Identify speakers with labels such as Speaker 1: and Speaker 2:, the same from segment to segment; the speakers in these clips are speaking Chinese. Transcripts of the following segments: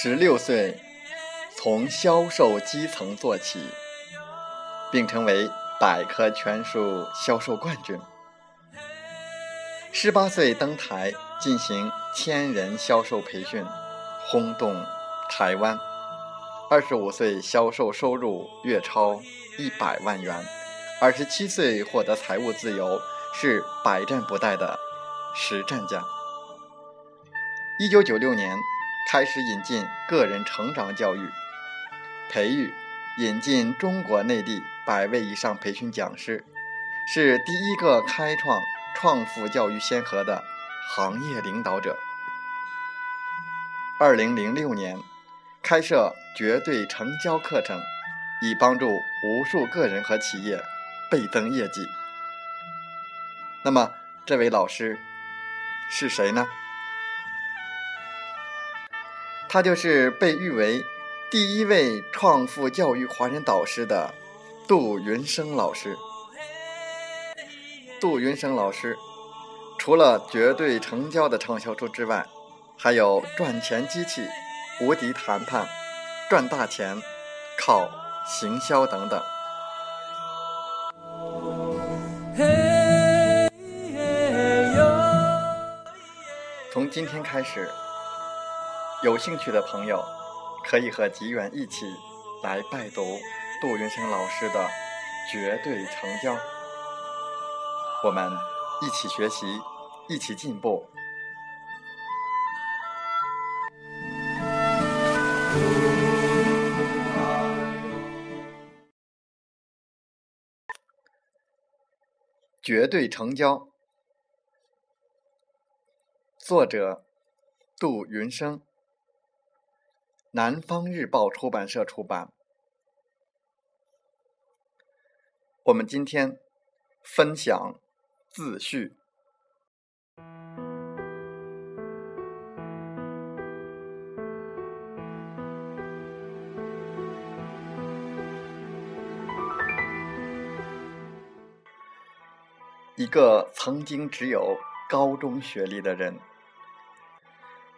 Speaker 1: 十六岁，从销售基层做起，并成为百科全书销售冠军。十八岁登台进行千人销售培训，轰动台湾。二十五岁销售收入月超一百万元。二十七岁获得财务自由，是百战不殆的实战家。一九九六年。开始引进个人成长教育，培育、引进中国内地百位以上培训讲师，是第一个开创创富教育先河的行业领导者。二零零六年，开设绝对成交课程，以帮助无数个人和企业倍增业绩。那么，这位老师是谁呢？他就是被誉为第一位创富教育华人导师的杜云生老师。杜云生老师除了绝对成交的畅销书之外，还有赚钱机器、无敌谈判、赚大钱、靠行销等等。从今天开始。有兴趣的朋友，可以和吉远一起来拜读杜云生老师的《绝对成交》，我们一起学习，一起进步。绝对成交，作者杜云生。南方日报出版社出版。我们今天分享自序。一个曾经只有高中学历的人。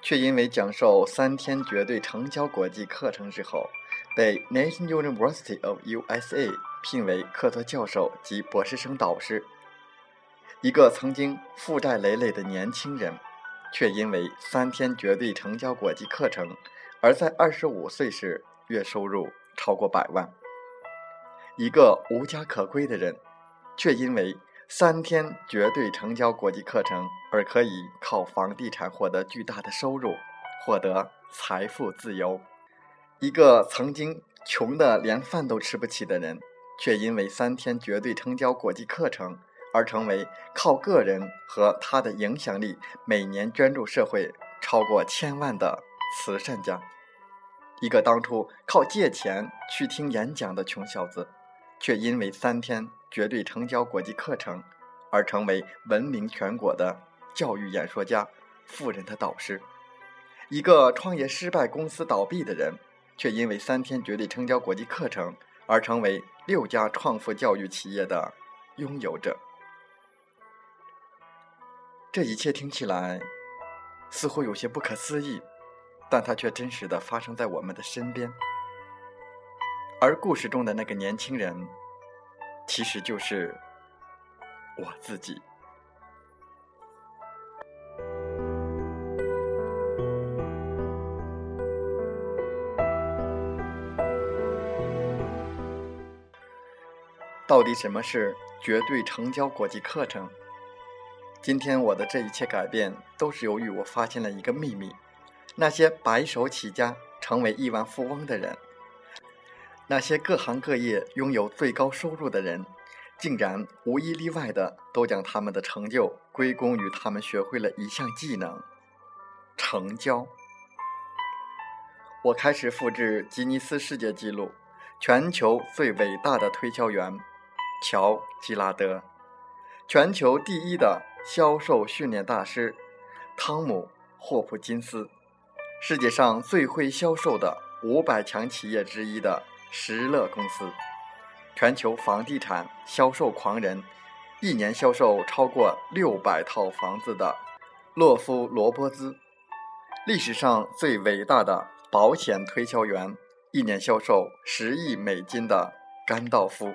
Speaker 1: 却因为讲授三天绝对成交国际课程之后，被 National University of USA 聘为客座教授及博士生导师。一个曾经负债累累的年轻人，却因为三天绝对成交国际课程，而在二十五岁时月收入超过百万。一个无家可归的人，却因为三天绝对成交国际课程，而可以靠房地产获得巨大的收入，获得财富自由。一个曾经穷的连饭都吃不起的人，却因为三天绝对成交国际课程，而成为靠个人和他的影响力，每年捐助社会超过千万的慈善家。一个当初靠借钱去听演讲的穷小子，却因为三天。绝对成交国际课程，而成为闻名全国的教育演说家、富人的导师。一个创业失败、公司倒闭的人，却因为三天绝对成交国际课程而成为六家创富教育企业的拥有者。这一切听起来似乎有些不可思议，但它却真实的发生在我们的身边。而故事中的那个年轻人，其实就是我自己。到底什么是绝对成交国际课程？今天我的这一切改变，都是由于我发现了一个秘密：那些白手起家成为亿万富翁的人，那些各行各业拥有最高收入的人，竟然无一例外的都将他们的成就归功于他们学会了一项技能——成交。我开始复制吉尼斯世界纪录，全球最伟大的推销员。乔·吉拉德，全球第一的销售训练大师；汤姆·霍普金斯，世界上最会销售的五百强企业之一的石乐公司；全球房地产销售狂人，一年销售超过六百套房子的洛夫·罗伯兹；历史上最伟大的保险推销员，一年销售十亿美金的甘道夫。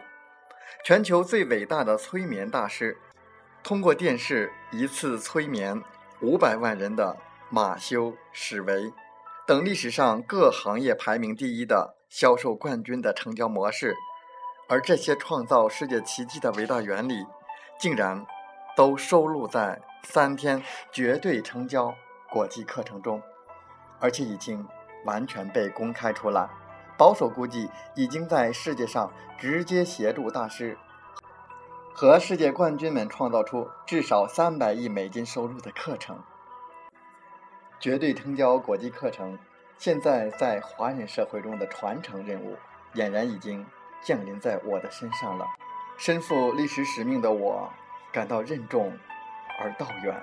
Speaker 1: 全球最伟大的催眠大师，通过电视一次催眠五百万人的马修·史维，等历史上各行业排名第一的销售冠军的成交模式，而这些创造世界奇迹的伟大原理，竟然都收录在三天绝对成交国际课程中，而且已经完全被公开出来。保守估计，已经在世界上直接协助大师和世界冠军们创造出至少三百亿美金收入的课程。绝对成交国际课程现在在华人社会中的传承任务，俨然已经降临在我的身上了。身负历史使命的我，感到任重而道远。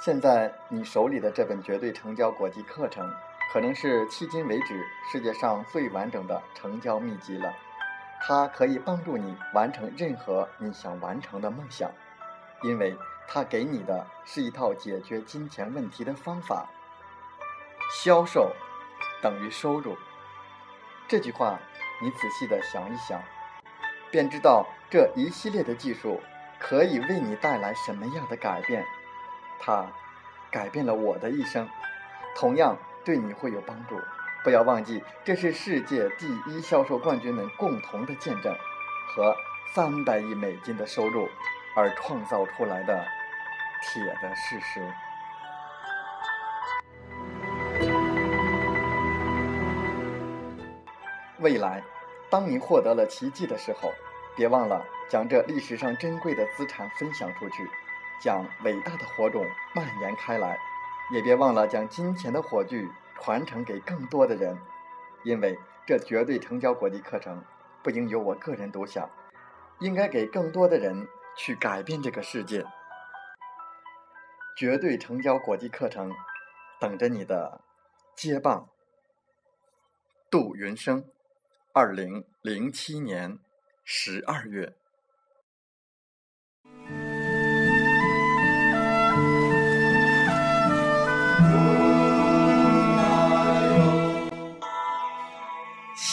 Speaker 1: 现在你手里的这本绝对成交国际课程，可能是迄今为止世界上最完整的成交秘籍了。它可以帮助你完成任何你想完成的梦想，因为它给你的是一套解决金钱问题的方法。销售等于收入，这句话你仔细的想一想，便知道这一系列的技术可以为你带来什么样的改变。它改变了我的一生，同样对你会有帮助。不要忘记，这是世界第一销售冠军们共同的见证和三百亿美金的收入而创造出来的铁的事实。未来，当你获得了奇迹的时候，别忘了将这历史上珍贵的资产分享出去。将伟大的火种蔓延开来，也别忘了将金钱的火炬传承给更多的人，因为这绝对成交国际课程不应由我个人独享，应该给更多的人去改变这个世界。绝对成交国际课程，等着你的接棒。杜云生，二零零七年十二月。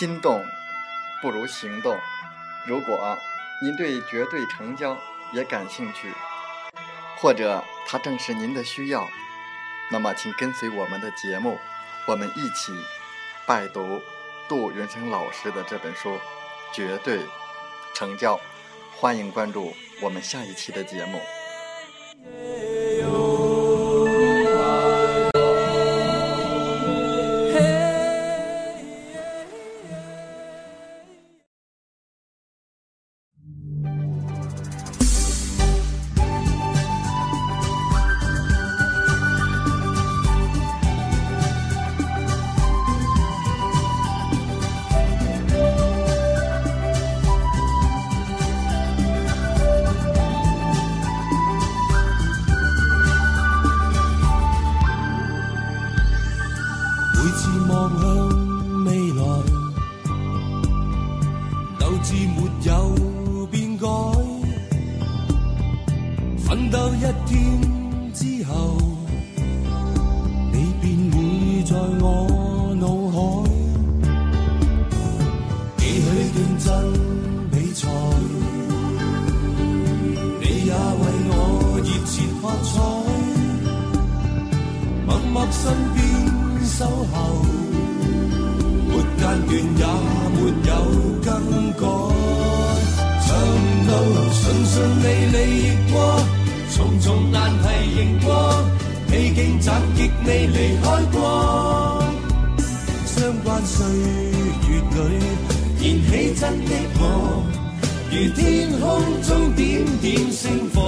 Speaker 1: 心动不如行动。如果您对绝对成交也感兴趣，或者它正是您的需要，那么请跟随我们的节目，我们一起拜读杜云生老师的这本书《绝对成交》。欢迎关注我们下一期的节目。
Speaker 2: 几许竞争比赛，你也为我热切喝彩，默默身边守候，没间断也没有更改。长路顺顺利利越过，重重难题迎过，披荆斩棘未离开过，相关岁月里。燃起真的我，如天空中点点星火。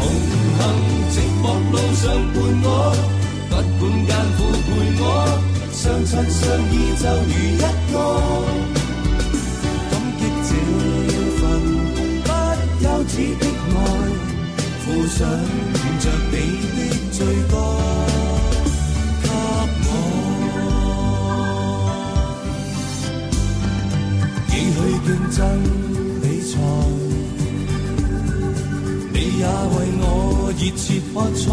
Speaker 2: 同行寂寞路上伴我，不管艰苦陪我，相亲相依就如一个。感激这份不休止的爱，附上着你的最喝彩，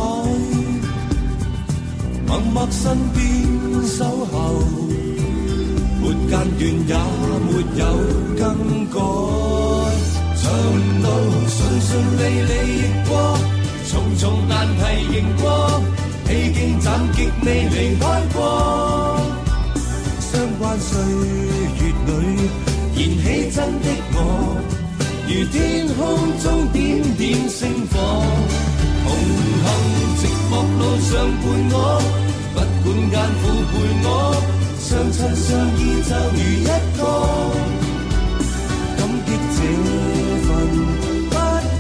Speaker 2: 默默身边守候，没间断也没有更改。长路顺顺利利亦过，重重难题迎过，披荆斩棘未离开过。相关岁月里燃起真的我，如天空中点点星火。相伴我，不管艰苦陪我，相亲相依就如一个。感激这份不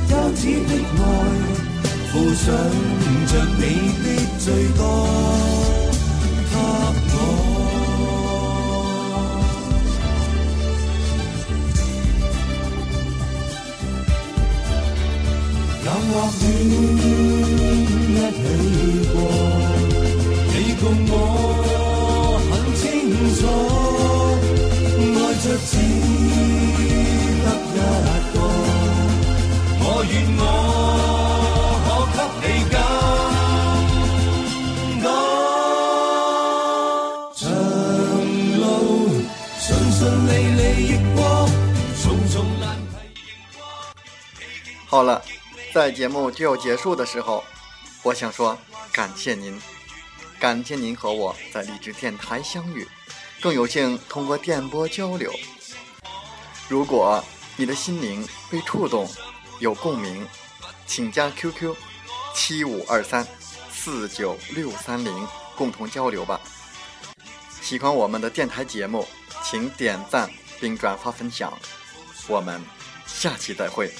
Speaker 2: 休止的爱，附上着你的最多，楚，愛着只得一個。我願我。
Speaker 1: 好了，在节目就要结束的时候，我想说感谢您，感谢您和我在励志电台相遇，更有幸通过电波交流。如果你的心灵被触动，有共鸣，请加 QQ 七五二三四九六三零共同交流吧。喜欢我们的电台节目，请点赞并转发分享。我们下期再会。